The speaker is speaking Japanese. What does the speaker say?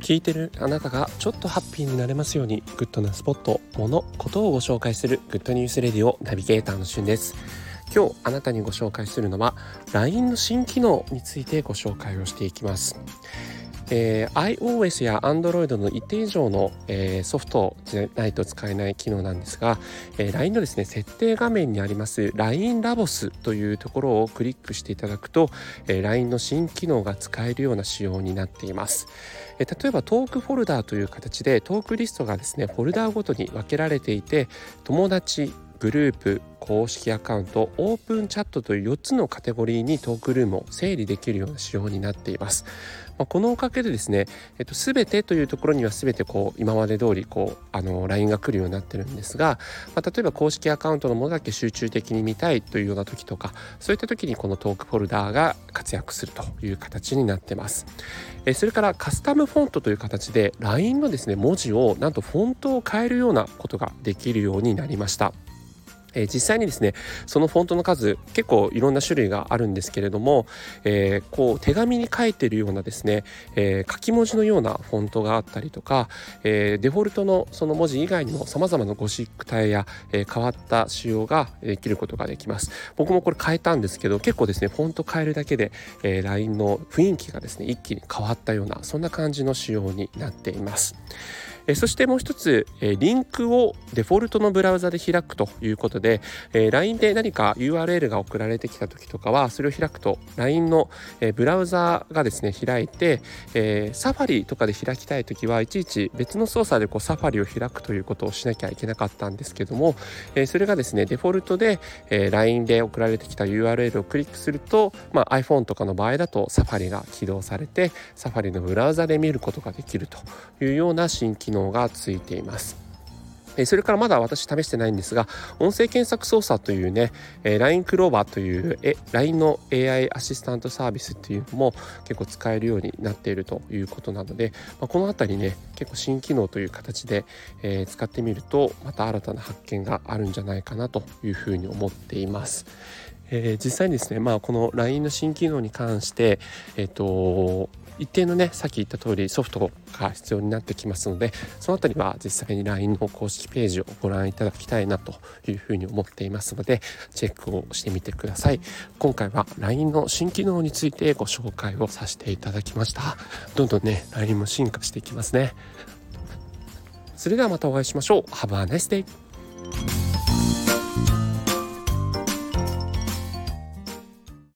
聞いてるあなたがちょっとハッピーになれますようにグッドなスポット、もの、ことをご紹介するグッドニュースレディオナビゲーターのしゅんです。今日あなたにご紹介するのは LINE の新機能についてご紹介をしていきます。えー、iOS や Android の一定以上の、えー、ソフトじゃないと使えない機能なんですが、えー、LINE のですね設定画面にあります LINE ラボスというところをクリックしていただくと、えー、LINE の新機能が使えるような仕様になっています、えー、例えばトークフォルダーという形でトークリストがですねフォルダーごとに分けられていて友達グループ公式アカウントオープンチャットという4つのカテゴリーにトークルームを整理できるような仕様になっています。まあ、このおかげでですね、えっと、全てというところには全てこう今まで通りこうあの LINE が来るようになってるんですが、まあ、例えば公式アカウントのものだけ集中的に見たいというような時とかそういった時にこのトークフォルダーが活躍するという形になってます。えそれからカスタムフォントという形で LINE のですね文字をなんとフォントを変えるようなことができるようになりました。えー、実際にですねそのフォントの数結構いろんな種類があるんですけれども、えー、こう手紙に書いてるようなですね、えー、書き文字のようなフォントがあったりとか、えデフォルトのその文字以外にもさまざまなゴシック体や、え変わった仕様ができることができます僕もこれ変えたんですけど結構ですねフォント変えるだけで、え LINE の雰囲気がですね一気に変わったようなそんな感じの仕様になっています。えそしてもう一つ、えリンクをデフォルトのブラウザで開くということで、え LINE で何か URL が送られてきた時とかはそれを開くと LINE の、えブラウザがですね開いて、えサファリとかで開きたい時はいちいち別の操作でこうサファリを開くということをしなきゃいけなかったんですけども、えそれがですねデフォルトで、え LINE で送られてきた URL をクリックすると、まあ、iPhone とかの場合だとサファリが起動されてサファリのブラウザで見ることができるというような新機能能がついています。それからまだ私試してないんですが、音声検索操作というね、LINE クローバーという LINE の AI アシスタントサービスっていうのも結構使えるようになっているということなので、ま、このあたりね、結構新機能という形で、え、使ってみると、また新たな発見があるんじゃないかなというふうに思っています。えー、実際にですね、まあ、この LINE の新機能に関して、えっ、と一定のねさっき言った通りソフトが必要になってきますのでその辺りは実際に LINE の公式ページをご覧いただきたいなというふうに思っていますのでチェックをしてみてください。今回は LINE の新機能についてご紹介をさせていただきました。どんどんね LINE も進化していきますね。それではまたお会いしましょう。Have a nice day